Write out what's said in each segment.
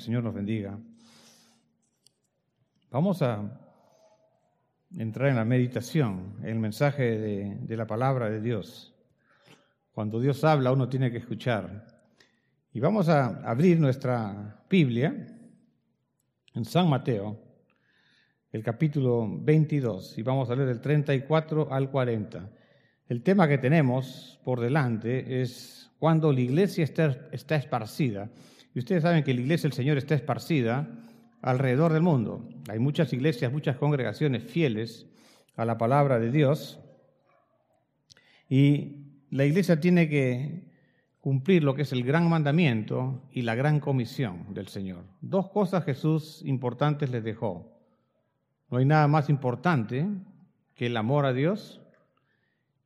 Señor nos bendiga. Vamos a entrar en la meditación, el mensaje de, la palabra de Dios. Cuando Dios habla, uno tiene que escuchar. Y vamos a abrir nuestra Biblia en San Mateo, el capítulo 22, y vamos a leer del 34 al 40. El tema que tenemos por delante es cuando la iglesia está esparcida. Y ustedes saben que la iglesia del Señor está esparcida alrededor del mundo. Hay muchas iglesias, muchas congregaciones fieles a la palabra de Dios. Y la iglesia tiene que cumplir lo que es el gran mandamiento y la gran comisión del Señor. Dos cosas Jesús importantes les dejó. No hay nada más importante que el amor a Dios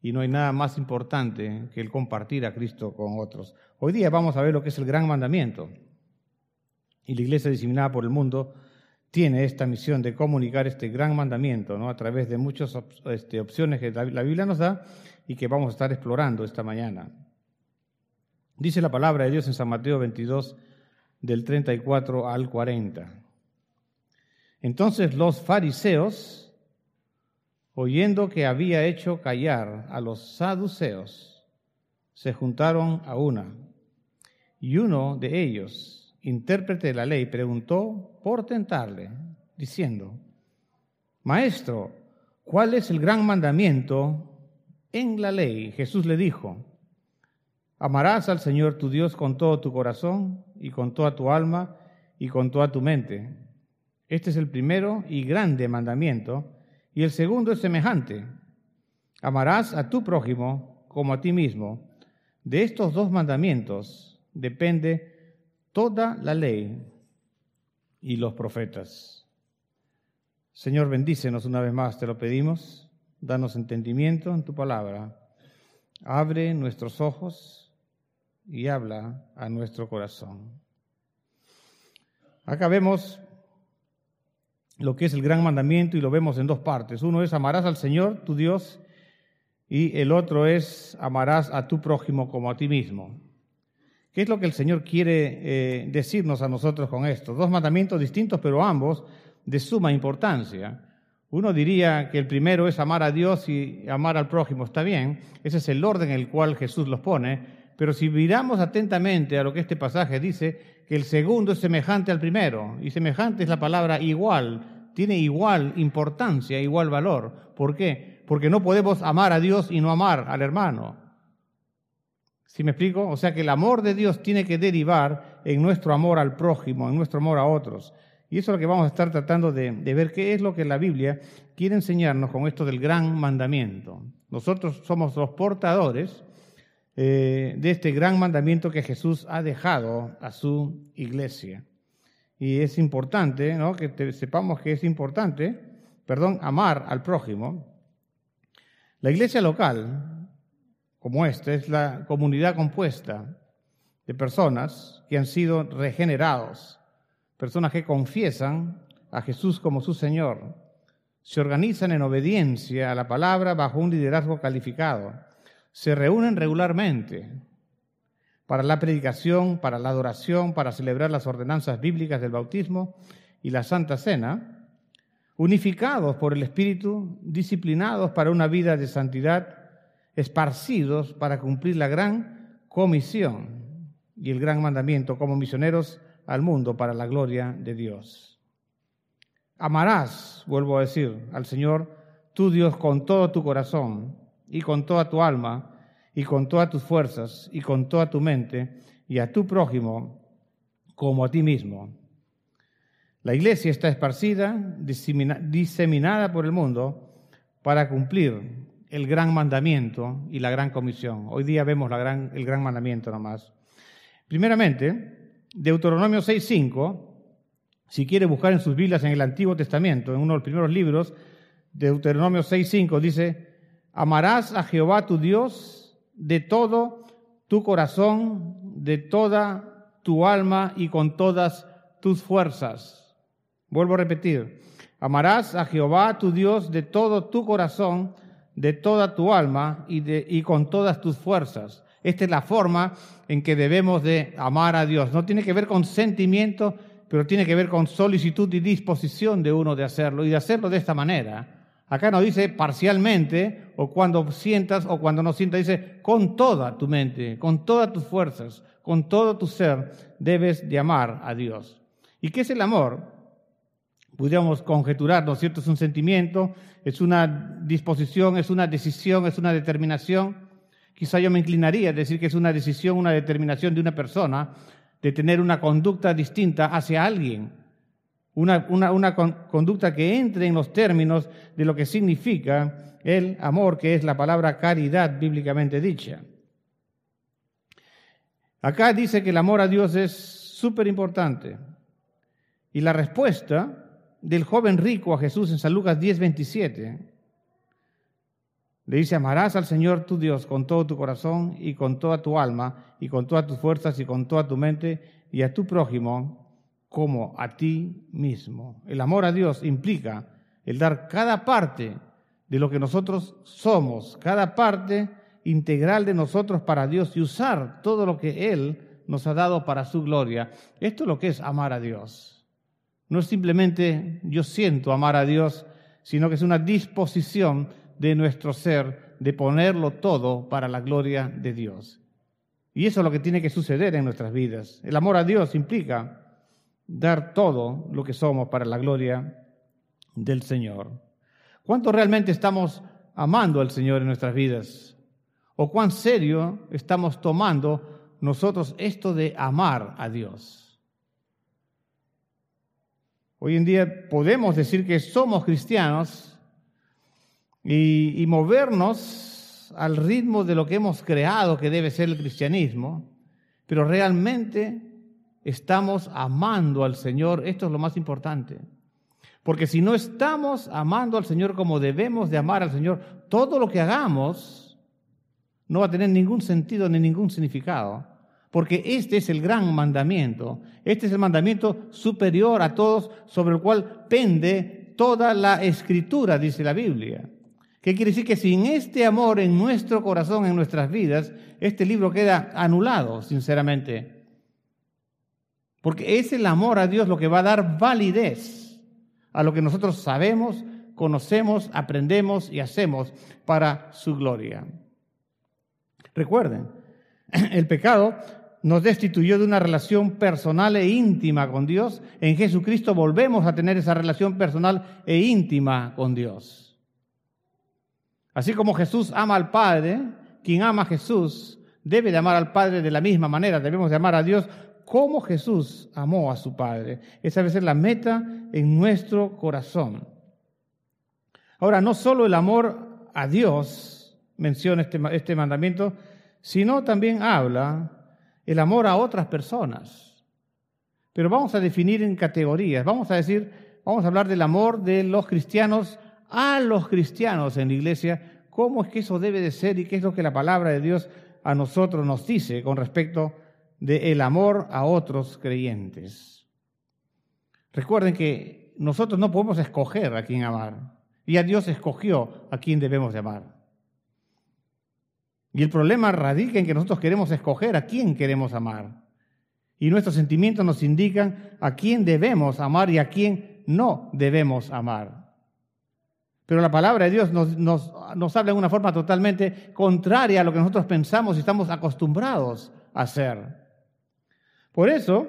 y no hay nada más importante que el compartir a Cristo con otros. Hoy día vamos a ver lo que es el gran mandamiento. Y la iglesia diseminada por el mundo tiene esta misión de comunicar este gran mandamiento ¿no? a través de muchas este, opciones que la Biblia nos da y que vamos a estar explorando esta mañana. Dice la palabra de Dios en San Mateo 22, del 34 al 40. Entonces los fariseos, oyendo que había hecho callar a los saduceos, se juntaron a una. Y uno de ellos, intérprete de la ley, preguntó por tentarle, diciendo, Maestro, ¿cuál es el gran mandamiento en la ley? Jesús le dijo, Amarás al Señor tu Dios con todo tu corazón y con toda tu alma y con toda tu mente. Este es el primero y grande mandamiento, y el segundo es semejante. Amarás a tu prójimo como a ti mismo. De estos dos mandamientos depende toda la ley y los profetas. Señor, bendícenos una vez más, te lo pedimos. Danos entendimiento en tu palabra. Abre nuestros ojos y habla a nuestro corazón. Acá vemos lo que es el gran mandamiento y lo vemos en dos partes. Uno es amarás al Señor, tu Dios, y el otro es amarás a tu prójimo como a ti mismo. ¿Qué es lo que el Señor quiere eh, decirnos a nosotros con esto? Dos mandamientos distintos, pero ambos de suma importancia. Uno diría que el primero es amar a Dios y amar al prójimo, está bien, ese es el orden en el cual Jesús los pone, pero si miramos atentamente a lo que este pasaje dice, que el segundo es semejante al primero, y semejante es la palabra igual, tiene igual importancia, igual valor. ¿Por qué? Porque no podemos amar a Dios y no amar al hermano. ¿Sí me explico? O sea que el amor de Dios tiene que derivar en nuestro amor al prójimo, en nuestro amor a otros. Y eso es lo que vamos a estar tratando de, ver qué es lo que la Biblia quiere enseñarnos con esto del gran mandamiento. Nosotros somos los portadores eh, de este gran mandamiento que Jesús ha dejado a su iglesia. Y es importante ¿no? que sepamos que es importante, perdón, amar al prójimo. La iglesia local, como esta es la comunidad compuesta de personas que han sido regenerados, personas que confiesan a Jesús como su Señor, se organizan en obediencia a la palabra bajo un liderazgo calificado, se reúnen regularmente para la predicación, para la adoración, para celebrar las ordenanzas bíblicas del bautismo y la Santa Cena, unificados por el Espíritu, disciplinados para una vida de santidad, esparcidos para cumplir la gran comisión y el gran mandamiento como misioneros al mundo para la gloria de Dios. Amarás, vuelvo a decir, al Señor tu Dios con todo tu corazón y con toda tu alma y con todas tus fuerzas y con toda tu mente y a tu prójimo como a ti mismo. La iglesia está esparcida, diseminada por el mundo para cumplir el gran mandamiento y la gran comisión. Hoy día vemos el gran mandamiento nomás. Primeramente, Deuteronomio 6.5, si quiere buscar en sus Biblias en el Antiguo Testamento, en uno de los primeros libros, Deuteronomio 6.5 dice, amarás a Jehová tu Dios de todo tu corazón, de toda tu alma y con todas tus fuerzas. Vuelvo a repetir, amarás a Jehová tu Dios de todo tu corazón, de toda tu alma y, de, y con todas tus fuerzas. Esta es la forma en que debemos de amar a Dios. No tiene que ver con sentimientos, pero tiene que ver con solicitud y disposición de uno de hacerlo y de hacerlo de esta manera. Acá no dice parcialmente o cuando sientas o cuando no sientas, dice con toda tu mente, con todas tus fuerzas, con todo tu ser, debes de amar a Dios. ¿Y qué es el amor? Podríamos conjeturar, ¿no es cierto? Es un sentimiento, es una disposición, es una decisión, es una determinación. Quizá yo me inclinaría a decir que es una decisión, una determinación de una persona de tener una conducta distinta hacia alguien. Una, una, conducta que entre en los términos de lo que significa el amor, que es la palabra caridad bíblicamente dicha. Acá dice que el amor a Dios es súper importante. Y la respuesta del joven rico a Jesús en San Lucas 10, 27. Le dice, amarás al Señor tu Dios con todo tu corazón y con toda tu alma y con todas tus fuerzas y con toda tu mente y a tu prójimo como a ti mismo. El amor a Dios implica el dar cada parte de lo que nosotros somos, cada parte integral de nosotros para Dios y usar todo lo que Él nos ha dado para su gloria. Esto es lo que es amar a Dios. No es simplemente yo siento amar a Dios, sino que es una disposición de nuestro ser de ponerlo todo para la gloria de Dios. Y eso es lo que tiene que suceder en nuestras vidas. El amor a Dios implica dar todo lo que somos para la gloria del Señor. ¿Cuánto realmente estamos amando al Señor en nuestras vidas? ¿O cuán serio estamos tomando nosotros esto de amar a Dios? Hoy en día podemos decir que somos cristianos y, movernos al ritmo de lo que hemos creado que debe ser el cristianismo, pero realmente estamos amando al Señor. Esto es lo más importante. Porque si no estamos amando al Señor como debemos de amar al Señor, todo lo que hagamos no va a tener ningún sentido ni ningún significado porque este es el gran mandamiento, este es el mandamiento superior a todos sobre el cual pende toda la escritura, dice la Biblia. ¿Qué quiere decir? Que sin este amor en nuestro corazón, en nuestras vidas, este libro queda anulado, sinceramente. Porque es el amor a Dios lo que va a dar validez a lo que nosotros sabemos, conocemos, aprendemos y hacemos para su gloria. Recuerden, el pecado nos destituyó de una relación personal e íntima con Dios, en Jesucristo volvemos a tener esa relación personal e íntima con Dios. Así como Jesús ama al Padre, quien ama a Jesús debe de amar al Padre de la misma manera, debemos de amar a Dios como Jesús amó a su Padre. Esa debe ser la meta en nuestro corazón. Ahora, no solo el amor a Dios menciona este, este mandamiento, sino también habla el amor a otras personas. Pero vamos a definir en categorías. Vamos a decir, vamos a hablar del amor de los cristianos a los cristianos en la iglesia, cómo es que eso debe de ser y qué es lo que la palabra de Dios a nosotros nos dice con respecto del amor a otros creyentes. Recuerden que nosotros no podemos escoger a quién amar, y a Dios escogió a quién debemos de amar. Y el problema radica en que nosotros queremos escoger a quién queremos amar. Y nuestros sentimientos nos indican a quién debemos amar y a quién no debemos amar. Pero la palabra de Dios nos, nos, habla de una forma totalmente contraria a lo que nosotros pensamos y estamos acostumbrados a hacer. Por eso,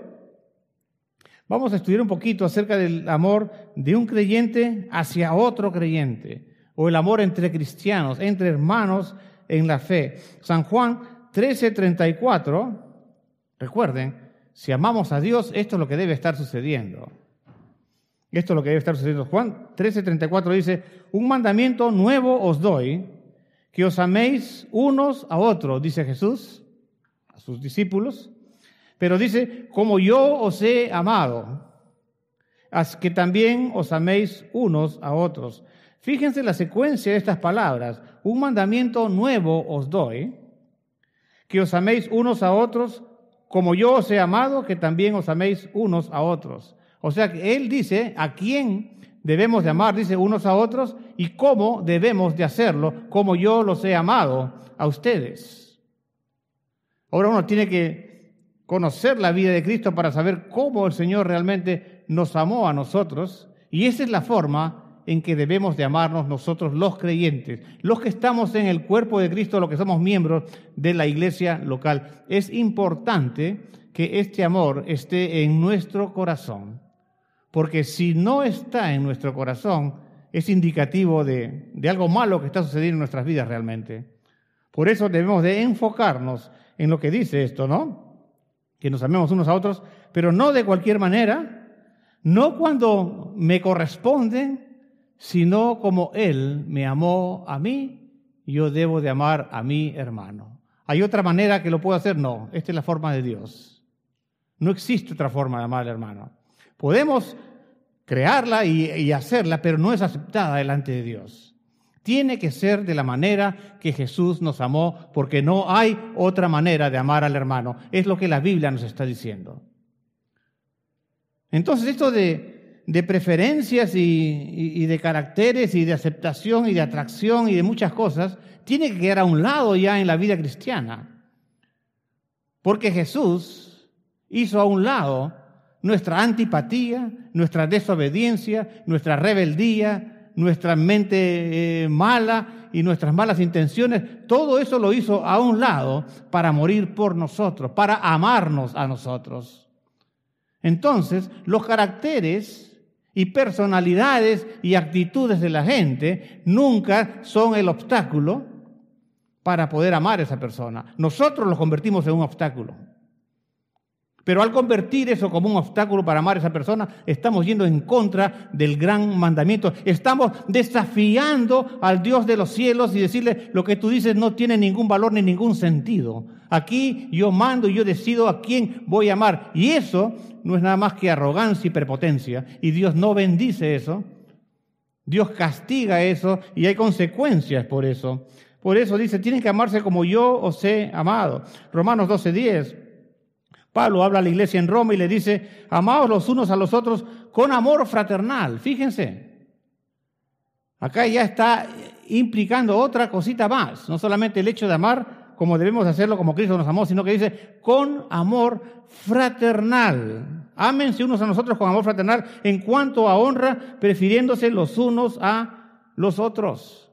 vamos a estudiar un poquito acerca del amor de un creyente hacia otro creyente, o el amor entre cristianos, entre hermanos en la fe. San Juan 13:34, recuerden, si amamos a Dios, esto es lo que debe estar sucediendo. Esto es lo que debe estar sucediendo. Juan 13:34 dice, un mandamiento nuevo os doy, que os améis unos a otros, dice Jesús a sus discípulos, pero dice, como yo os he amado, haz que también os améis unos a otros. Fíjense la secuencia de estas palabras. Un mandamiento nuevo os doy, que os améis unos a otros como yo os he amado, que también os améis unos a otros. O sea que él dice a quién debemos de amar, dice unos a otros, y cómo debemos de hacerlo, como yo los he amado a ustedes. Ahora uno tiene que conocer la vida de Cristo para saber cómo el Señor realmente nos amó a nosotros. Y esa es la forma en que debemos de amarnos nosotros los creyentes, los que estamos en el cuerpo de Cristo, los que somos miembros de la iglesia local. Es importante que este amor esté en nuestro corazón, porque si no está en nuestro corazón, es indicativo de, algo malo que está sucediendo en nuestras vidas realmente. Por eso debemos de enfocarnos en lo que dice esto, ¿no? Que nos amemos unos a otros, pero no de cualquier manera, no cuando me corresponde, sino como Él me amó a mí, yo debo de amar a mi hermano. ¿Hay otra manera que lo puedo hacer? No, esta es la forma de Dios. No existe otra forma de amar al hermano. Podemos crearla y, y hacerla, pero no es aceptada delante de Dios. Tiene que ser de la manera que Jesús nos amó, porque no hay otra manera de amar al hermano. Es lo que la Biblia nos está diciendo. Entonces, esto de, preferencias y, de caracteres y de aceptación y de atracción y de muchas cosas, tiene que quedar a un lado ya en la vida cristiana. Porque Jesús hizo a un lado nuestra antipatía, nuestra desobediencia, nuestra rebeldía, nuestra mente eh, mala y nuestras malas intenciones, todo eso lo hizo a un lado para morir por nosotros, para amarnos a nosotros. Entonces, los caracteres y personalidades y actitudes de la gente nunca son el obstáculo para poder amar a esa persona. Nosotros los convertimos en un obstáculo. Pero al convertir eso como un obstáculo para amar a esa persona, estamos yendo en contra del gran mandamiento. Estamos desafiando al Dios de los cielos y decirle lo que tú dices no tiene ningún valor ni ningún sentido. Aquí yo mando y yo decido a quién voy a amar. Y eso no es nada más que arrogancia y prepotencia. Y Dios no bendice eso. Dios castiga eso y hay consecuencias por eso. Por eso dice, tienen que amarse como yo os he amado. Romanos 12:10. Pablo habla a la iglesia en Roma y le dice, amaos los unos a los otros con amor fraternal. Fíjense, acá ya está implicando otra cosita más, no solamente el hecho de amar como debemos hacerlo, como Cristo nos amó, sino que dice con amor fraternal. Ámense unos a nosotros con amor fraternal en cuanto a honra, prefiriéndose los unos a los otros.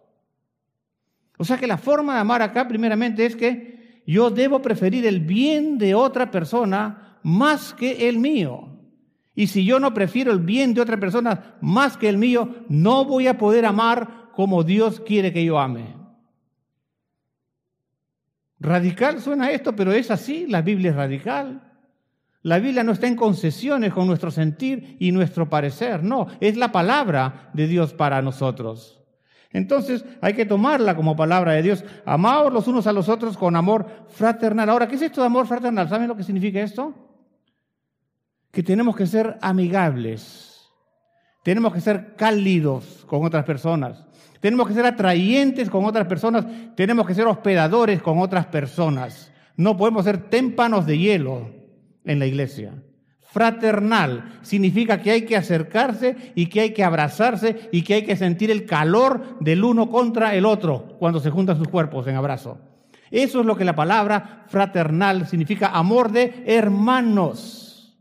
O sea que la forma de amar acá primeramente es que yo debo preferir el bien de otra persona más que el mío. Y si yo no prefiero el bien de otra persona más que el mío, no voy a poder amar como Dios quiere que yo ame. Radical suena esto, pero es así, la Biblia es radical. La Biblia no está en concesiones con nuestro sentir y nuestro parecer, no, es la palabra de Dios para nosotros. Entonces hay que tomarla como palabra de Dios. Amaos los unos a los otros con amor fraternal. Ahora, ¿qué es esto de amor fraternal? ¿Saben lo que significa esto? Que tenemos que ser amigables. Tenemos que ser cálidos con otras personas. Tenemos que ser atrayentes con otras personas. Tenemos que ser hospedadores con otras personas. No podemos ser témpanos de hielo en la iglesia. Fraternal significa que hay que acercarse y que hay que abrazarse y que hay que sentir el calor del uno contra el otro cuando se juntan sus cuerpos en abrazo. Eso es lo que la palabra fraternal significa, amor de hermanos.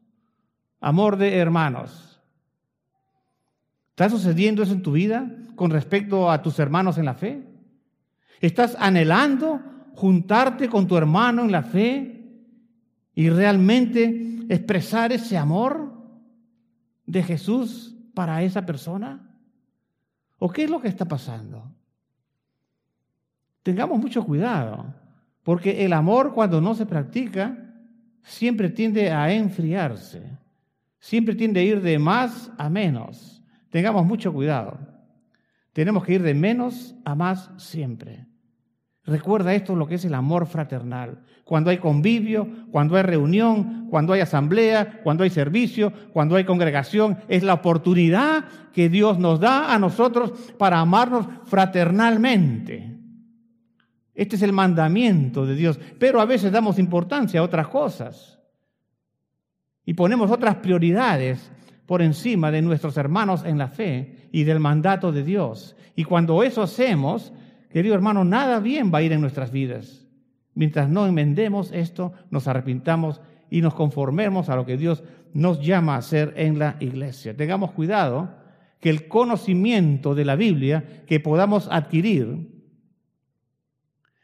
Amor de hermanos. ¿Está sucediendo eso en tu vida con respecto a tus hermanos en la fe? ¿Estás anhelando juntarte con tu hermano en la fe y realmente expresar ese amor de Jesús para esa persona? ¿O qué es lo que está pasando? Tengamos mucho cuidado, porque el amor cuando no se practica siempre tiende a enfriarse, siempre tiende a ir de más a menos. Tengamos mucho cuidado. Tenemos que ir de menos a más siempre. Recuerda esto lo que es el amor fraternal. Cuando hay convivio, cuando hay reunión, cuando hay asamblea, cuando hay servicio, cuando hay congregación, es la oportunidad que Dios nos da a nosotros para amarnos fraternalmente. Este es el mandamiento de Dios. Pero a veces damos importancia a otras cosas y ponemos otras prioridades por encima de nuestros hermanos en la fe y del mandato de Dios. Y cuando eso hacemos, Querido hermano, nada bien va a ir en nuestras vidas. Mientras no enmendemos esto, nos arrepintamos y nos conformemos a lo que Dios nos llama a hacer en la iglesia. Tengamos cuidado que el conocimiento de la Biblia que podamos adquirir,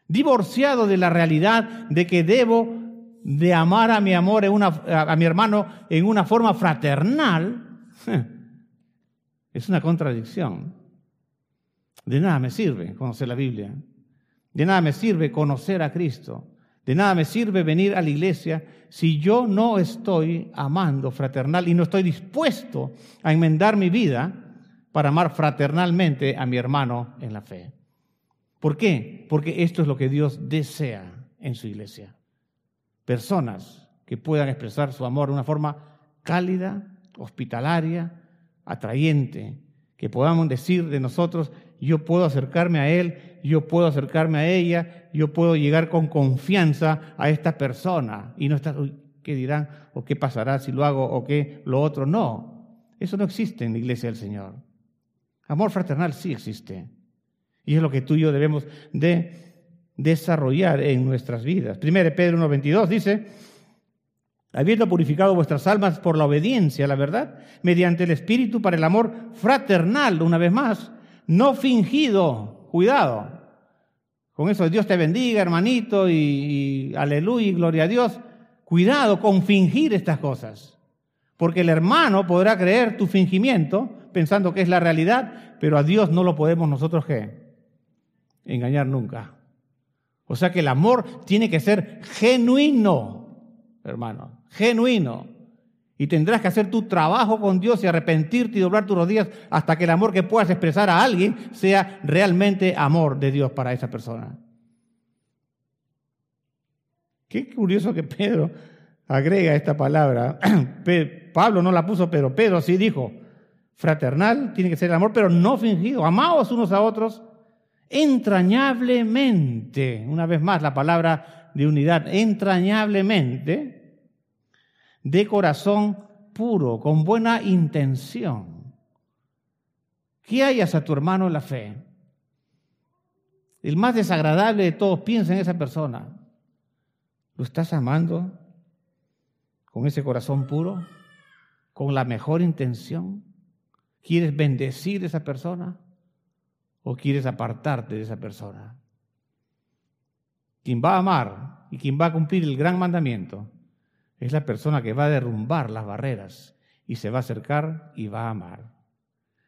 divorciado de la realidad de que debo de amar a mi amor a mi hermano en una forma fraternal, es una contradicción. De nada me sirve conocer la Biblia. De nada me sirve conocer a Cristo. De nada me sirve venir a la iglesia si yo no estoy amando fraternal y no estoy dispuesto a enmendar mi vida para amar fraternalmente a mi hermano en la fe. ¿Por qué? Porque esto es lo que Dios desea en su iglesia. Personas que puedan expresar su amor de una forma cálida, hospitalaria, atrayente, que podamos decir de nosotros, yo puedo acercarme a Él, yo puedo acercarme a ella, yo puedo llegar con confianza a esta persona y no estar, ¿qué dirán? ¿O qué pasará si lo hago? ¿O qué lo otro? No, eso no existe en la iglesia del Señor. Amor fraternal sí existe. Y es lo que tú y yo debemos de desarrollar en nuestras vidas. Primero Pedro 1.22 dice, habiendo purificado vuestras almas por la obediencia la verdad, mediante el Espíritu para el amor fraternal, una vez más, no fingido, cuidado. Con eso Dios te bendiga, hermanito, y, aleluya, y gloria a Dios. Cuidado con fingir estas cosas, porque el hermano podrá creer tu fingimiento pensando que es la realidad, pero a Dios no lo podemos nosotros engañar nunca. O sea que el amor tiene que ser genuino, hermano, genuino. Y tendrás que hacer tu trabajo con Dios y arrepentirte y doblar tus rodillas hasta que el amor que puedas expresar a alguien sea realmente amor de Dios para esa persona. Qué curioso que Pedro agrega esta palabra. Pablo no la puso, pero Pedro sí dijo, fraternal, tiene que ser el amor, pero no fingido. Amaos unos a otros entrañablemente. Una vez más la palabra de unidad, entrañablemente, de corazón puro, con buena intención. Que hayas a tu hermano en la fe. El más desagradable de todos, piensa en esa persona. ¿Lo estás amando con ese corazón puro? ¿Con la mejor intención? ¿Quieres bendecir a esa persona o quieres apartarte de esa persona? Quien va a amar y quien va a cumplir el gran mandamiento es la persona que va a derrumbar las barreras y se va a acercar y va a amar.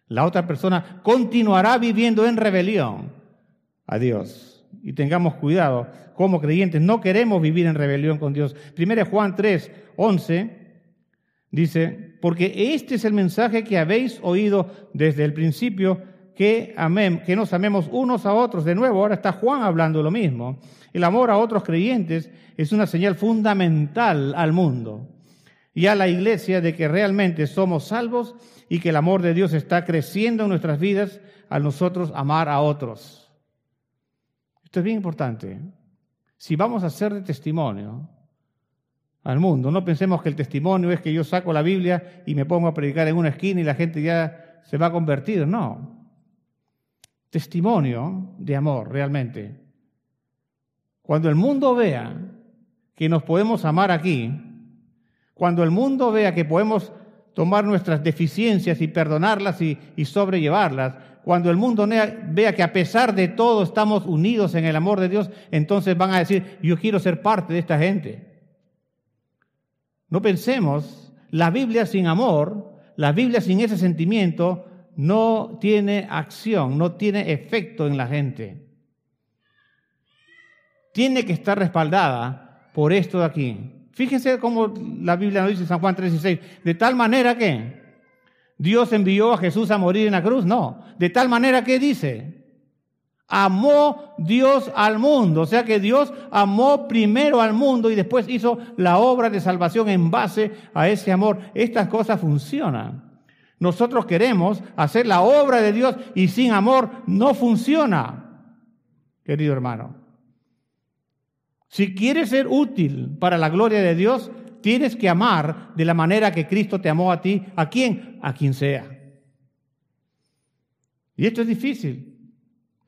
La otra persona continuará viviendo en rebelión a Dios. Y tengamos cuidado, como creyentes no queremos vivir en rebelión con Dios. Primero Juan 3, 11 Dice, porque este es el mensaje que habéis oído desde el principio, que, que nos amemos unos a otros. De nuevo, ahora está Juan hablando lo mismo. El amor a otros creyentes es una señal fundamental al mundo y a la iglesia de que realmente somos salvos y que el amor de Dios está creciendo en nuestras vidas al nosotros amar a otros. Esto es bien importante. Si vamos a ser de testimonio, al mundo. No pensemos que el testimonio es que yo saco la Biblia y me pongo a predicar en una esquina y la gente ya se va a convertir. No. Testimonio de amor, realmente. Cuando el mundo vea que nos podemos amar aquí, cuando el mundo vea que podemos tomar nuestras deficiencias y perdonarlas y, y sobrellevarlas, cuando el mundo vea que a pesar de todo estamos unidos en el amor de Dios, entonces van a decir, yo quiero ser parte de esta gente. No pensemos, la Biblia sin amor, la Biblia sin ese sentimiento, no tiene acción, no tiene efecto en la gente. Tiene que estar respaldada por esto de aquí. Fíjense cómo la Biblia nos dice San Juan 3:16, de tal manera que Dios envió a Jesús a morir en la cruz, no, de tal manera que dice, amó Dios al mundo. O sea que Dios amó primero al mundo y después hizo la obra de salvación en base a ese amor. Estas cosas funcionan. Nosotros queremos hacer la obra de Dios y sin amor no funciona, querido hermano. Si quieres ser útil para la gloria de Dios, tienes que amar de la manera que Cristo te amó a ti. ¿A quién? A quien sea. Y esto es difícil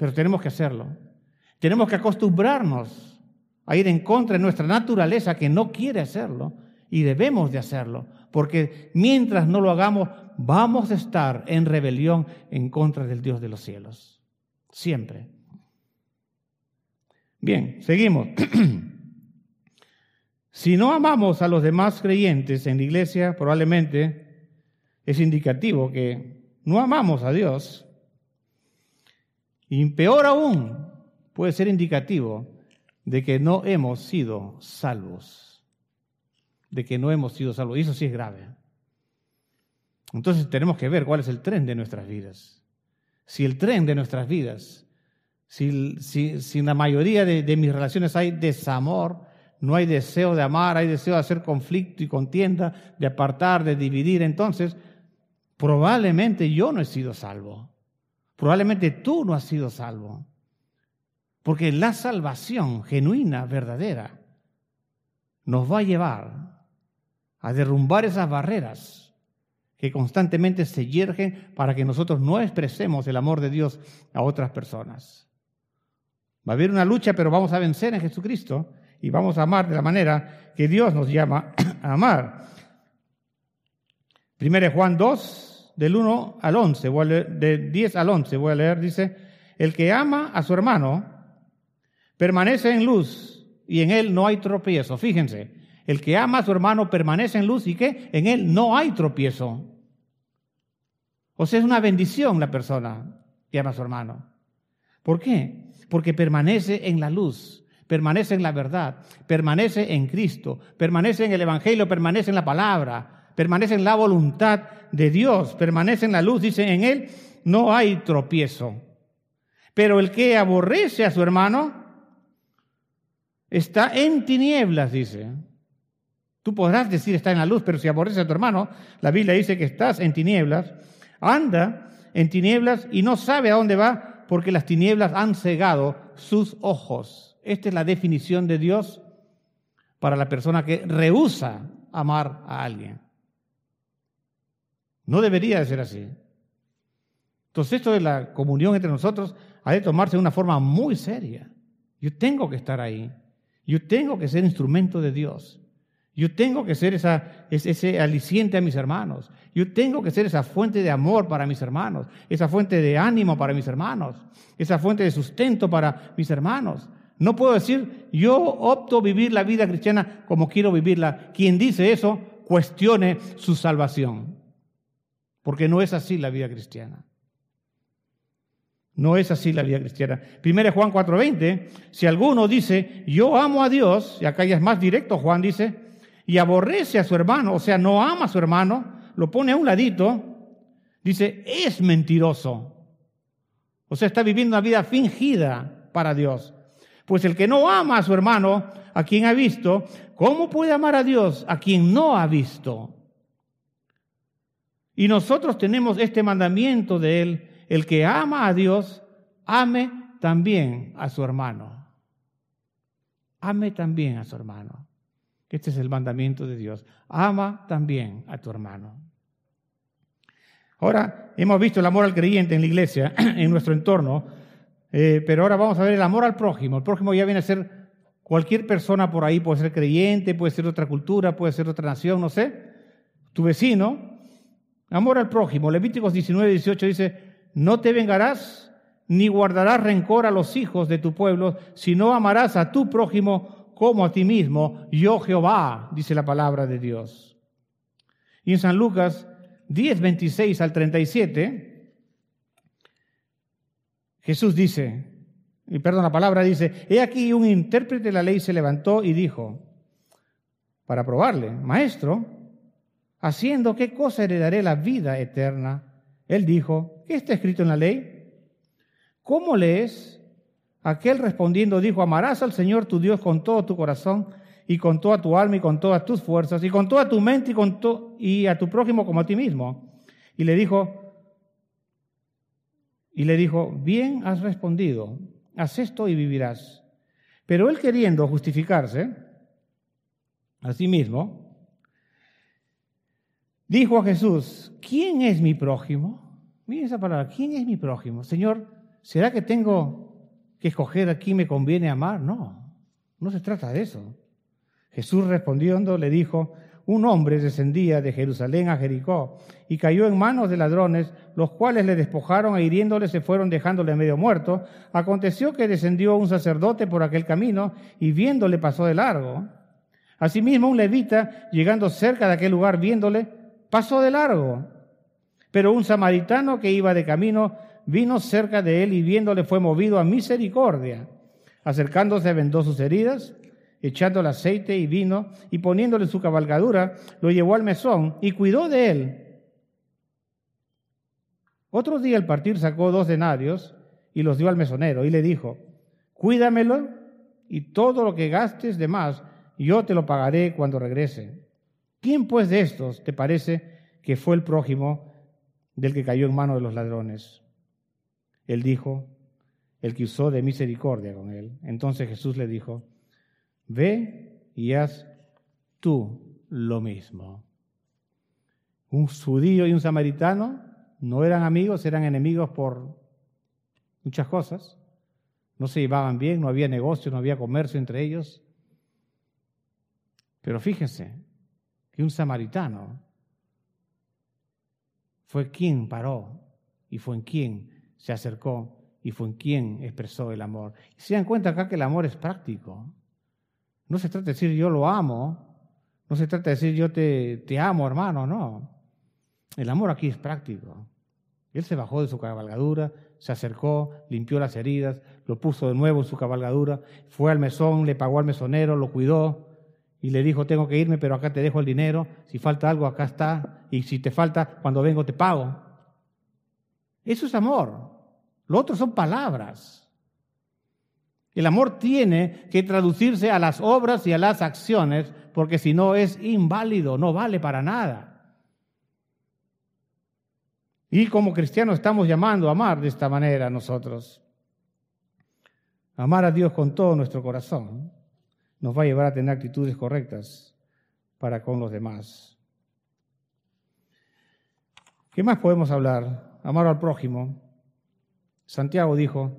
pero tenemos que hacerlo. Tenemos que acostumbrarnos a ir en contra de nuestra naturaleza que no quiere hacerlo Y debemos de hacerlo, porque mientras no lo hagamos, vamos a estar en rebelión en contra del Dios de los cielos. Siempre. Bien, seguimos. si no amamos a los demás creyentes en la iglesia, probablemente es indicativo que no amamos a Dios. Y peor aún, puede ser indicativo de que no hemos sido salvos. De que no hemos sido salvos. Y eso sí es grave. Entonces tenemos que ver cuál es el tren de nuestras vidas. Si el tren de nuestras vidas, si, si, en la mayoría de mis relaciones hay desamor, no hay deseo de amar, hay deseo de hacer conflicto y contienda, de apartar, de dividir, entonces probablemente yo no he sido salvo. Probablemente tú no has sido salvo. Porque la salvación genuina, verdadera, nos va a llevar a derrumbar esas barreras que constantemente se yergen para que nosotros no expresemos el amor de Dios a otras personas. Va a haber una lucha, pero vamos a vencer en Jesucristo y vamos a amar de la manera que Dios nos llama a amar. Primero Juan 2, del 1 al 11, de 10 al 11 voy a leer, dice, el que ama a su hermano permanece en luz y en él no hay tropiezo. Fíjense, el que ama a su hermano permanece en luz y que en él no hay tropiezo. O sea, es una bendición la persona que ama a su hermano. ¿Por qué? Porque permanece en la luz, permanece en la verdad, permanece en Cristo, permanece en el Evangelio, permanece en la palabra, permanece en la voluntad de Dios, permanece en la luz. Dice, en él no hay tropiezo. Pero el que aborrece a su hermano Está en tinieblas, dice. Tú podrás decir está en la luz, pero si aborreces a tu hermano, la Biblia dice que estás en tinieblas. Anda en tinieblas y no sabe a dónde va porque las tinieblas han cegado sus ojos. Esta es la definición de Dios para la persona que rehúsa amar a alguien. No debería de ser así. Entonces esto de la comunión entre nosotros ha de tomarse de una forma muy seria. Yo tengo que estar ahí. Yo tengo que ser instrumento de Dios. Yo tengo que ser esa, ese aliciente a mis hermanos. Yo tengo que ser esa fuente de amor para mis hermanos, esa fuente de ánimo para mis hermanos, esa fuente de sustento para mis hermanos. No puedo decir, yo opto vivir la vida cristiana como quiero vivirla. Quien dice eso, cuestione su salvación. Porque no es así la vida cristiana. No es así la vida cristiana. Primero Juan 4:20, si alguno dice, yo amo a Dios, y acá ya es más directo, Juan dice, y aborrece a su hermano, o sea, no ama a su hermano, lo pone a un ladito, dice, es mentiroso. O sea, está viviendo una vida fingida para Dios. Pues el que no ama a su hermano, a quien ha visto, ¿cómo puede amar a Dios a quien no ha visto? Y nosotros tenemos este mandamiento de Él el que ama a Dios, ame también a su hermano. Ame también a su hermano. Este es el mandamiento de Dios. Ama también a tu hermano. Ahora hemos visto el amor al creyente en la iglesia, en nuestro entorno, eh, pero ahora vamos a ver el amor al prójimo. El prójimo ya viene a ser cualquier persona por ahí, puede ser creyente, puede ser otra cultura, puede ser otra nación, no sé. Tu vecino. Amor al prójimo. Levíticos 19, 18 dice, no te vengarás ni guardarás rencor a los hijos de tu pueblo, sino amarás a tu prójimo como a ti mismo. Yo Jehová, dice la palabra de Dios. Y en San Lucas 10, 26 al 37, Jesús dice, y perdón, la palabra dice, he aquí un intérprete de la ley se levantó y dijo, para probarle, maestro, haciendo qué cosa heredaré la vida eterna. Él dijo, ¿qué está escrito en la ley? ¿Cómo lees? Aquel respondiendo dijo, amarás al Señor tu Dios con todo tu corazón y con toda tu alma y con todas tus fuerzas y con toda tu mente y, con y a tu prójimo como a ti mismo. Y le dijo, y le dijo, bien has respondido, haz esto y vivirás. Pero él queriendo justificarse a sí mismo, dijo a Jesús, ¿quién es mi prójimo? Miren esa palabra, ¿quién es mi prójimo? Señor, ¿será que tengo que escoger a quién me conviene amar? No, no se trata de eso. Jesús respondiendo le dijo, un hombre descendía de Jerusalén a Jericó y cayó en manos de ladrones, los cuales le despojaron e hiriéndole se fueron dejándole medio muerto. Aconteció que descendió un sacerdote por aquel camino y viéndole pasó de largo. Asimismo un levita, llegando cerca de aquel lugar viéndole, pasó de largo. Pero un samaritano que iba de camino vino cerca de él y viéndole fue movido a misericordia. Acercándose vendó sus heridas echando el aceite y vino, y poniéndole su cabalgadura, lo llevó al mesón y cuidó de él. Otro día al partir sacó dos denarios y los dio al mesonero y le dijo, cuídamelo y todo lo que gastes de más, yo te lo pagaré cuando regrese. ¿Quién pues de estos te parece que fue el prójimo del que cayó en manos de los ladrones? Él dijo, el que usó de misericordia con él. Entonces Jesús le dijo, Ve y haz tú lo mismo. Un judío y un samaritano no eran amigos, eran enemigos por muchas cosas. No se llevaban bien, no había negocio, no había comercio entre ellos. Pero fíjense que un samaritano fue quien paró y fue en quien se acercó y fue en quien expresó el amor. Se dan cuenta acá que el amor es práctico. No se trata de decir yo lo amo, no se trata de decir yo te, te amo, hermano, no. El amor aquí es práctico. Él se bajó de su cabalgadura, se acercó, limpió las heridas, lo puso de nuevo en su cabalgadura, fue al mesón, le pagó al mesonero, lo cuidó y le dijo, tengo que irme, pero acá te dejo el dinero, si falta algo, acá está, y si te falta, cuando vengo te pago. Eso es amor. Lo otro son palabras. El amor tiene que traducirse a las obras y a las acciones, porque si no es inválido, no vale para nada. Y como cristianos estamos llamando a amar de esta manera nosotros. Amar a Dios con todo nuestro corazón nos va a llevar a tener actitudes correctas para con los demás. ¿Qué más podemos hablar? Amar al prójimo. Santiago dijo,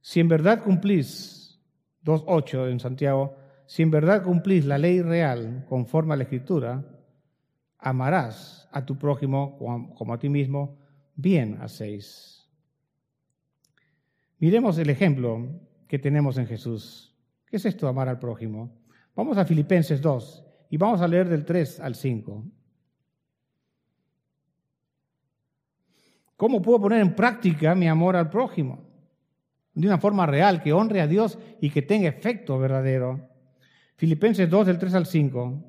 si en verdad cumplís, 2.8 en Santiago, si en verdad cumplís la ley real conforme a la Escritura, amarás a tu prójimo como a ti mismo, bien hacéis. Miremos el ejemplo que tenemos en Jesús. ¿Qué es esto, amar al prójimo? Vamos a Filipenses 2 y vamos a leer del 3 al 5. ¿Cómo puedo poner en práctica mi amor al prójimo? de una forma real, que honre a Dios y que tenga efecto verdadero. Filipenses 2, del 3 al 5.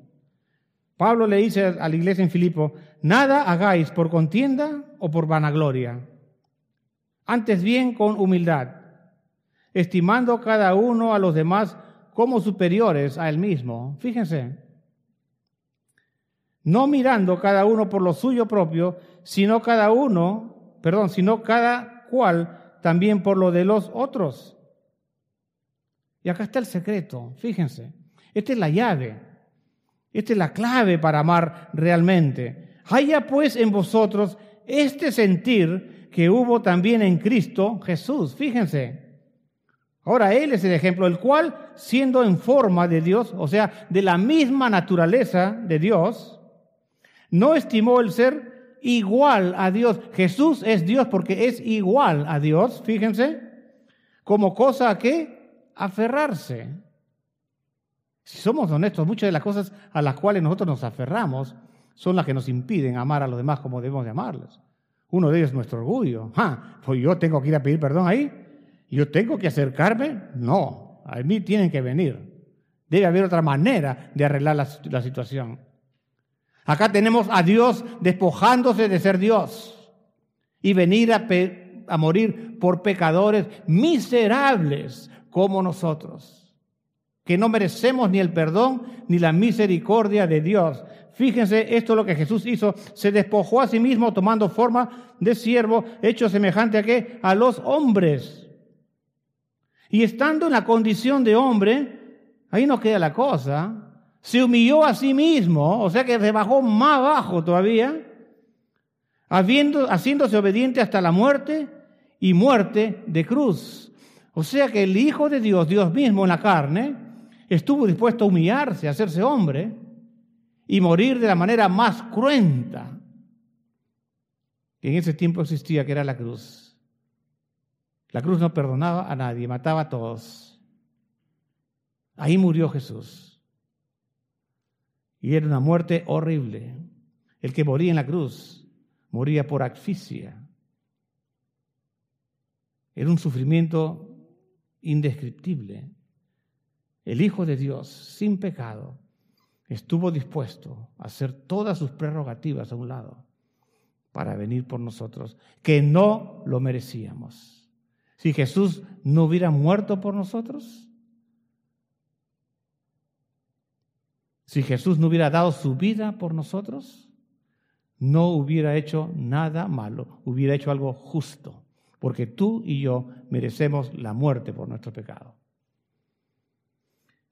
Pablo le dice a la iglesia en Filipo, nada hagáis por contienda o por vanagloria, antes bien con humildad, estimando cada uno a los demás como superiores a él mismo. Fíjense, no mirando cada uno por lo suyo propio, sino cada uno, perdón, sino cada cual también por lo de los otros. Y acá está el secreto, fíjense. Esta es la llave. Esta es la clave para amar realmente. Haya pues en vosotros este sentir que hubo también en Cristo Jesús. Fíjense. Ahora Él es el ejemplo, el cual, siendo en forma de Dios, o sea, de la misma naturaleza de Dios, no estimó el ser igual a Dios. Jesús es Dios porque es igual a Dios, fíjense, como cosa a qué aferrarse. Si somos honestos, muchas de las cosas a las cuales nosotros nos aferramos son las que nos impiden amar a los demás como debemos de amarlos. Uno de ellos es nuestro orgullo. Ah, pues yo tengo que ir a pedir perdón ahí. Yo tengo que acercarme. No, a mí tienen que venir. Debe haber otra manera de arreglar la, la situación. Acá tenemos a Dios despojándose de ser Dios y venir a, morir por pecadores miserables como nosotros, que no merecemos ni el perdón ni la misericordia de Dios. Fíjense, esto es lo que Jesús hizo. Se despojó a sí mismo tomando forma de siervo, hecho semejante a qué? A los hombres. Y estando en la condición de hombre, ahí no queda la cosa se humilló a sí mismo, o sea que se bajó más bajo todavía, haciéndose obediente hasta la muerte y muerte de cruz. O sea que el Hijo de Dios, Dios mismo en la carne, estuvo dispuesto a humillarse, a hacerse hombre, y morir de la manera más cruenta que en ese tiempo existía, que era la cruz. La cruz no perdonaba a nadie, mataba a todos. Ahí murió Jesús. Y era una muerte horrible. El que moría en la cruz moría por asfixia. Era un sufrimiento indescriptible. El Hijo de Dios, sin pecado, estuvo dispuesto a hacer todas sus prerrogativas a un lado para venir por nosotros, que no lo merecíamos. Si Jesús no hubiera muerto por nosotros, si Jesús no hubiera dado su vida por nosotros, no hubiera hecho nada malo, hubiera hecho algo justo, porque tú y yo merecemos la muerte por nuestro pecado.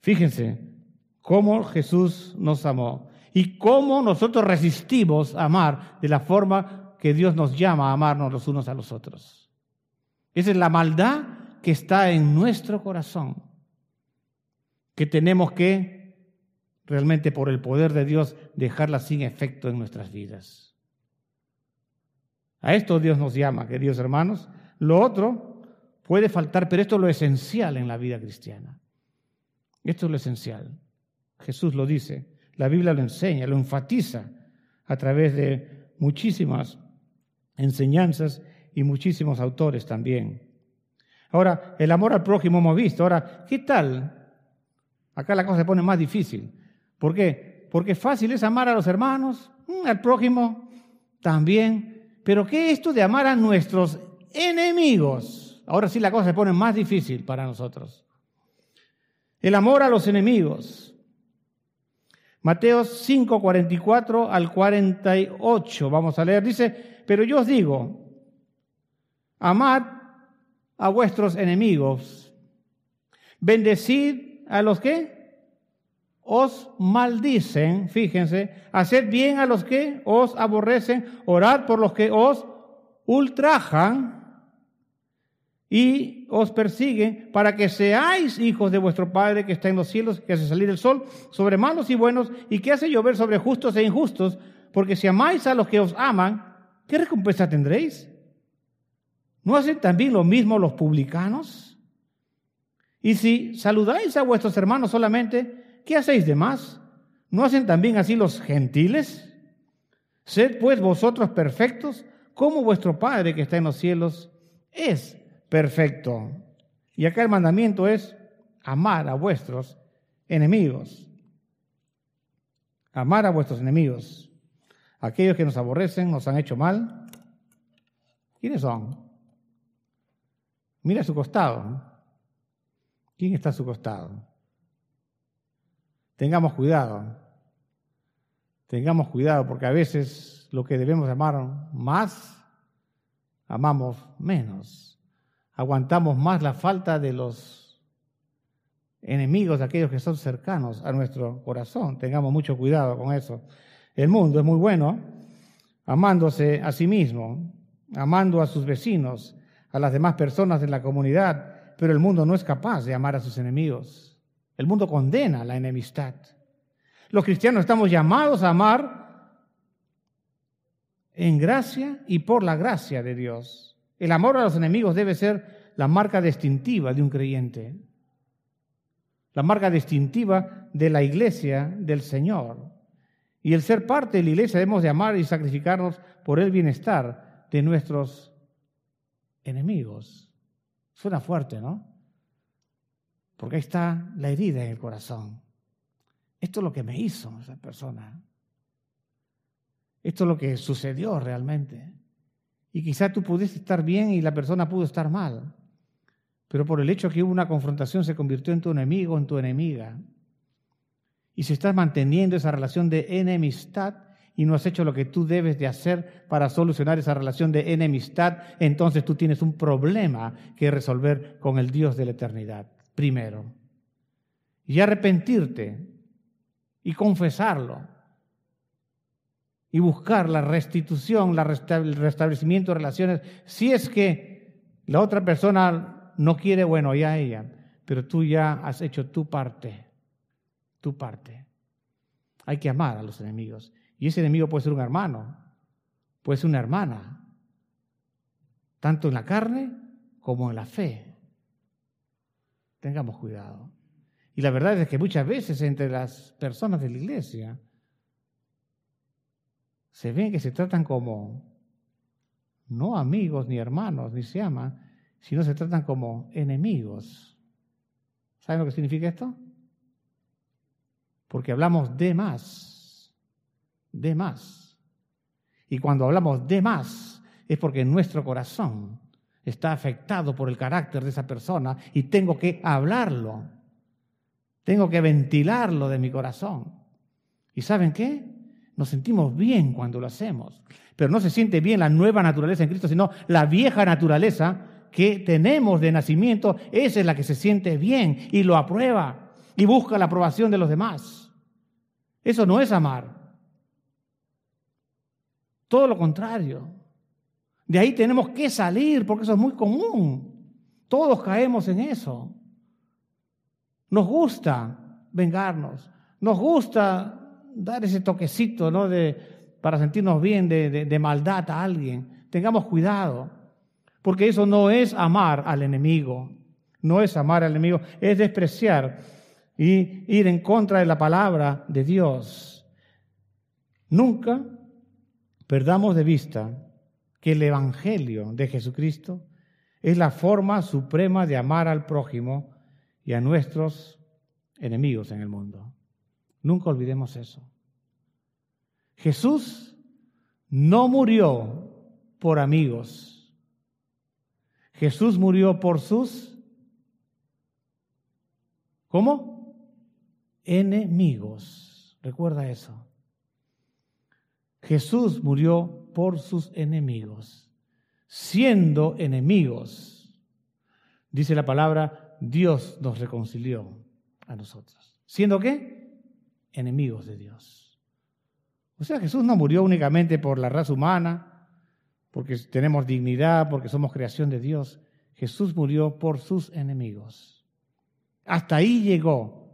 Fíjense cómo Jesús nos amó y cómo nosotros resistimos a amar de la forma que Dios nos llama a amarnos los unos a los otros. Esa es la maldad que está en nuestro corazón, que tenemos que realmente por el poder de Dios dejarla sin efecto en nuestras vidas. A esto Dios nos llama, queridos hermanos. Lo otro puede faltar, pero esto es lo esencial en la vida cristiana. Esto es lo esencial. Jesús lo dice, la Biblia lo enseña, lo enfatiza a través de muchísimas enseñanzas y muchísimos autores también. Ahora, el amor al prójimo hemos visto. Ahora, ¿qué tal? Acá la cosa se pone más difícil. ¿Por qué? Porque fácil es amar a los hermanos, mm, al prójimo también. Pero ¿qué es esto de amar a nuestros enemigos? Ahora sí la cosa se pone más difícil para nosotros. El amor a los enemigos. Mateo 5, 44 al 48, vamos a leer, dice, pero yo os digo, amad a vuestros enemigos, bendecid a los que os maldicen, fíjense, haced bien a los que os aborrecen, orad por los que os ultrajan y os persiguen para que seáis hijos de vuestro Padre que está en los cielos, que hace salir el sol sobre malos y buenos y que hace llover sobre justos e injustos, porque si amáis a los que os aman, ¿qué recompensa tendréis? ¿No hacen también lo mismo los publicanos? Y si saludáis a vuestros hermanos solamente, ¿qué hacéis de más? ¿No hacen también así los gentiles? Sed pues vosotros perfectos, como vuestro Padre que está en los cielos es perfecto. Y acá el mandamiento es amar a vuestros enemigos. Amar a vuestros enemigos. Aquellos que nos aborrecen, nos han hecho mal. ¿Quiénes son? Mira a su costado. ¿Quién está a su costado? Tengamos cuidado. Tengamos cuidado porque a veces lo que debemos amar más, amamos menos aguantamos más la falta de los enemigos, de aquellos que son cercanos a nuestro corazón. Tengamos mucho cuidado con eso. El mundo es muy bueno, amándose a sí mismo, amando a sus vecinos, a las demás personas de la comunidad, pero el mundo no es capaz de amar a sus enemigos. El mundo condena la enemistad. Los cristianos estamos llamados a amar en gracia y por la gracia de Dios. El amor a los enemigos debe ser la marca distintiva de un creyente, la marca distintiva de la iglesia del Señor. Y el ser parte de la iglesia debemos de amar y sacrificarnos por el bienestar de nuestros enemigos. Suena fuerte, ¿no? Porque ahí está la herida en el corazón. Esto es lo que me hizo esa persona. Esto es lo que sucedió realmente. Y quizá tú pudiste estar bien y la persona pudo estar mal. Pero por el hecho que hubo una confrontación se convirtió en tu enemigo, en tu enemiga. Y si estás manteniendo esa relación de enemistad y no has hecho lo que tú debes de hacer para solucionar esa relación de enemistad, entonces tú tienes un problema que resolver con el Dios de la eternidad, primero. Y arrepentirte y confesarlo y buscar la restitución, el restablecimiento de relaciones, si es que la otra persona no quiere, bueno, ya ella, pero tú ya has hecho tu parte, tu parte. Hay que amar a los enemigos. Y ese enemigo puede ser un hermano, puede ser una hermana, tanto en la carne como en la fe. Tengamos cuidado. Y la verdad es que muchas veces entre las personas de la iglesia se ven que se tratan como no amigos ni hermanos, ni se aman, sino se tratan como enemigos. ¿Saben lo que significa esto? Porque hablamos de más, de más. Y cuando hablamos de más es porque nuestro corazón está afectado por el carácter de esa persona y tengo que hablarlo, tengo que ventilarlo de mi corazón. ¿Y saben qué? Nos sentimos bien cuando lo hacemos, pero no se siente bien la nueva naturaleza en Cristo, sino la vieja naturaleza que tenemos de nacimiento, esa es la que se siente bien y lo aprueba y busca la aprobación de los demás. Eso no es amar. Todo lo contrario. De ahí tenemos que salir porque eso es muy común. Todos caemos en eso. Nos gusta vengarnos. Nos gusta dar ese toquecito ¿no? de, para sentirnos bien de, de maldad a alguien. Tengamos cuidado. Porque eso no es amar al enemigo. No es amar al enemigo. Es despreciar y ir en contra de la palabra de Dios. Nunca perdamos de vista que el Evangelio de Jesucristo es la forma suprema de amar al prójimo y a nuestros enemigos en el mundo. Nunca olvidemos eso. Jesús no murió por amigos. Jesús murió por sus... ¿Cómo? Enemigos. Recuerda eso. Jesús murió por sus enemigos, siendo enemigos. Dice la palabra, Dios nos reconcilió a nosotros. ¿Siendo qué? Enemigos de Dios. O sea, Jesús no murió únicamente por la raza humana, porque tenemos dignidad, porque somos creación de Dios. Jesús murió por sus enemigos. Hasta ahí llegó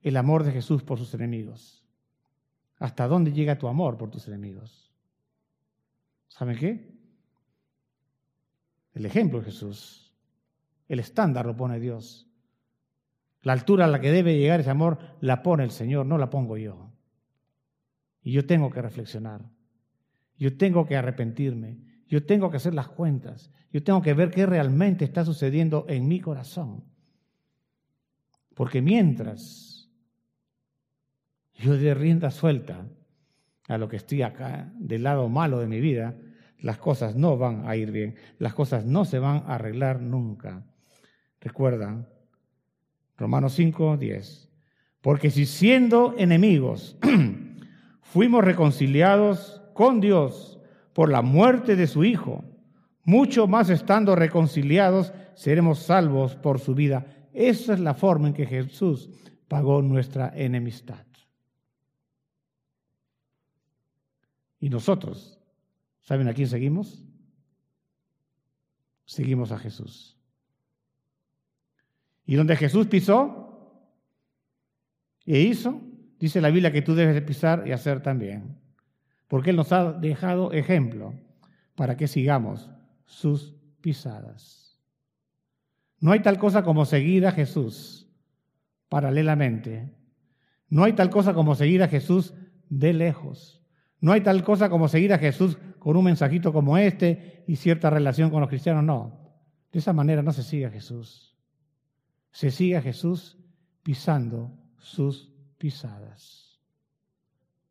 el amor de Jesús por sus enemigos. ¿Hasta dónde llega tu amor por tus enemigos? ¿Saben qué? El ejemplo de Jesús. El estándar lo pone Dios. La altura a la que debe llegar ese amor la pone el Señor, no la pongo yo. Y yo tengo que reflexionar. Yo tengo que arrepentirme. Yo tengo que hacer las cuentas. Yo tengo que ver qué realmente está sucediendo en mi corazón. Porque mientras yo de rienda suelta a lo que estoy acá, del lado malo de mi vida, las cosas no van a ir bien, las cosas no se van a arreglar nunca. Recuerda, Romanos 5, 10. Porque si siendo enemigos fuimos reconciliados con Dios por la muerte de su Hijo, mucho más estando reconciliados seremos salvos por su vida. Esa es la forma en que Jesús pagó nuestra enemistad. ¿Y nosotros? ¿Saben a quién seguimos? Seguimos a Jesús. Y donde Jesús pisó e hizo, dice la Biblia que tú debes de pisar y hacer también. Porque Él nos ha dejado ejemplo para que sigamos sus pisadas. No hay tal cosa como seguir a Jesús paralelamente. No hay tal cosa como seguir a Jesús de lejos. No hay tal cosa como seguir a Jesús con un mensajito como este y cierta relación con los cristianos, no. De esa manera no se sigue a Jesús. Se sigue a Jesús pisando sus pisadas.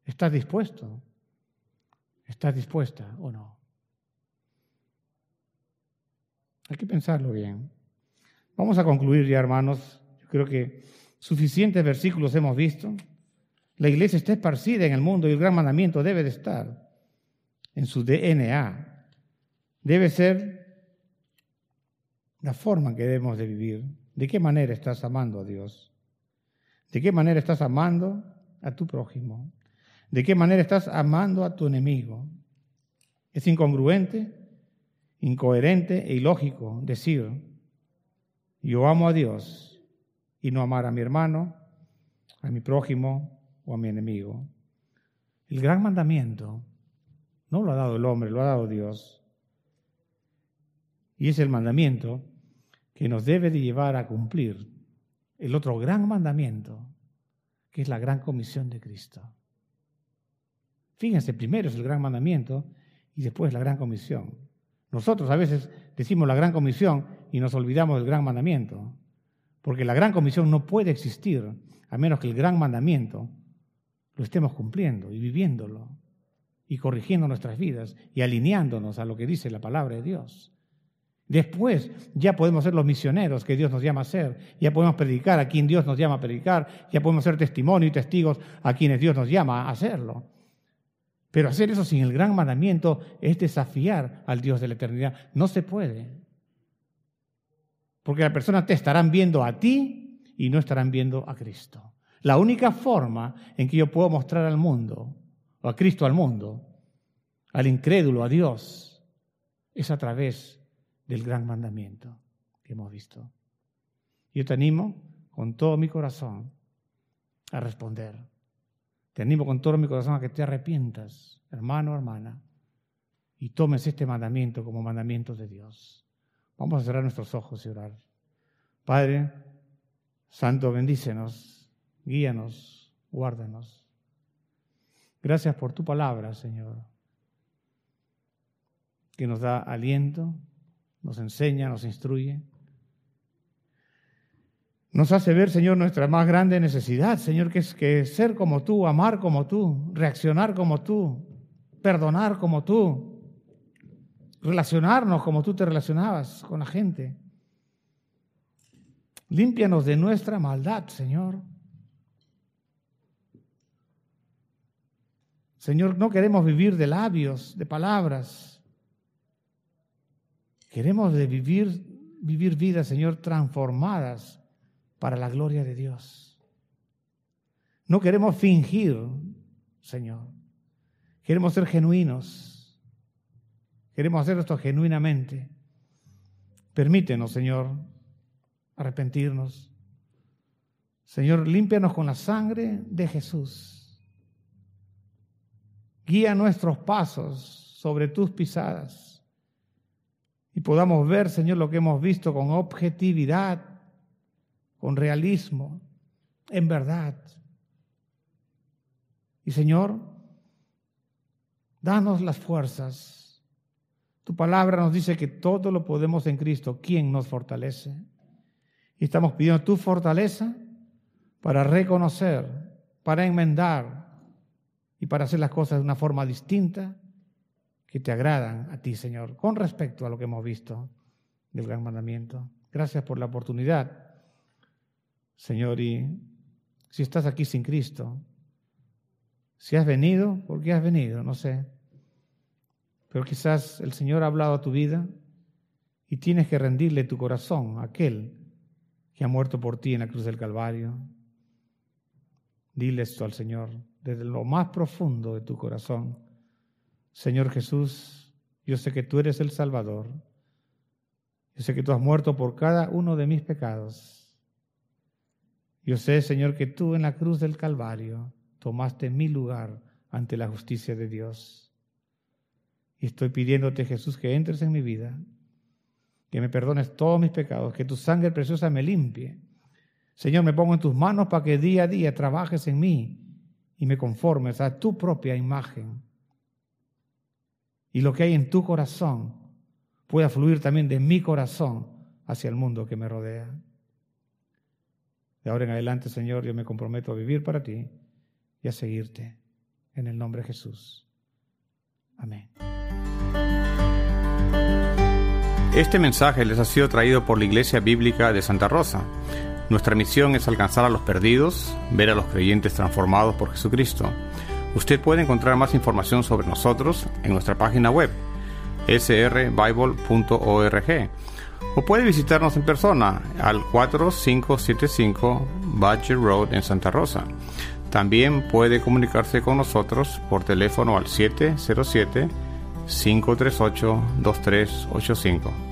¿Estás dispuesto? ¿Estás dispuesta o no? Hay que pensarlo bien. Vamos a concluir ya, hermanos. Yo creo que suficientes versículos hemos visto. La iglesia está esparcida en el mundo y el gran mandamiento debe de estar en su DNA. Debe ser la forma en que debemos de vivir. ¿De qué manera estás amando a Dios? ¿De qué manera estás amando a tu prójimo? ¿De qué manera estás amando a tu enemigo? Es incongruente, incoherente e ilógico decir, yo amo a Dios y no amar a mi hermano, a mi prójimo o a mi enemigo. El gran mandamiento no lo ha dado el hombre, lo ha dado Dios. Y es el mandamiento que nos debe de llevar a cumplir el otro gran mandamiento, que es la gran comisión de Cristo. Fíjense, primero es el gran mandamiento y después la gran comisión. Nosotros a veces decimos la gran comisión y nos olvidamos del gran mandamiento, porque la gran comisión no puede existir a menos que el gran mandamiento lo estemos cumpliendo y viviéndolo y corrigiendo nuestras vidas y alineándonos a lo que dice la palabra de Dios. Después ya podemos ser los misioneros que Dios nos llama a ser, ya podemos predicar a quien Dios nos llama a predicar, ya podemos ser testimonio y testigos a quienes Dios nos llama a hacerlo. Pero hacer eso sin el gran mandamiento es desafiar al Dios de la eternidad. No se puede. Porque las personas te estarán viendo a ti y no estarán viendo a Cristo. La única forma en que yo puedo mostrar al mundo, o a Cristo al mundo, al incrédulo, a Dios, es a través del gran mandamiento que hemos visto. Yo te animo con todo mi corazón a responder. Te animo con todo mi corazón a que te arrepientas, hermano hermana, y tomes este mandamiento como mandamiento de Dios. Vamos a cerrar nuestros ojos y orar. Padre, Santo, bendícenos, guíanos, guárdanos. Gracias por tu palabra, Señor, que nos da aliento, nos enseña, nos instruye. Nos hace ver, Señor, nuestra más grande necesidad, Señor, que es que ser como tú, amar como tú, reaccionar como tú, perdonar como tú, relacionarnos como tú te relacionabas con la gente. Límpianos de nuestra maldad, Señor. Señor, no queremos vivir de labios, de palabras. Queremos vivir, vivir vidas, Señor, transformadas para la gloria de Dios. No queremos fingir, Señor. Queremos ser genuinos. Queremos hacer esto genuinamente. Permítenos, Señor, arrepentirnos. Señor, límpianos con la sangre de Jesús. Guía nuestros pasos sobre tus pisadas y podamos ver, Señor, lo que hemos visto con objetividad con realismo, en verdad. Y Señor, danos las fuerzas. Tu palabra nos dice que todo lo podemos en Cristo, quien nos fortalece. Y estamos pidiendo tu fortaleza para reconocer, para enmendar y para hacer las cosas de una forma distinta que te agradan a ti, Señor, con respecto a lo que hemos visto del gran mandamiento. Gracias por la oportunidad Señor, y si estás aquí sin Cristo, si has venido, ¿por qué has venido? No sé. Pero quizás el Señor ha hablado a tu vida y tienes que rendirle tu corazón a aquel que ha muerto por ti en la cruz del Calvario. Dile esto al Señor desde lo más profundo de tu corazón. Señor Jesús, yo sé que tú eres el Salvador. Yo sé que tú has muerto por cada uno de mis pecados yo sé, Señor, que tú en la cruz del Calvario tomaste mi lugar ante la justicia de Dios. Y estoy pidiéndote, Jesús, que entres en mi vida, que me perdones todos mis pecados, que tu sangre preciosa me limpie. Señor, me pongo en tus manos para que día a día trabajes en mí y me conformes a tu propia imagen. Y lo que hay en tu corazón pueda fluir también de mi corazón hacia el mundo que me rodea. De ahora en adelante, Señor, yo me comprometo a vivir para ti y a seguirte. En el nombre de Jesús. Amén. Este mensaje les ha sido traído por la Iglesia Bíblica de Santa Rosa. Nuestra misión es alcanzar a los perdidos, ver a los creyentes transformados por Jesucristo. Usted puede encontrar más información sobre nosotros en nuestra página web srbible.org o puede visitarnos en persona al 4575 Badger Road en Santa Rosa. También puede comunicarse con nosotros por teléfono al 707 538 2385.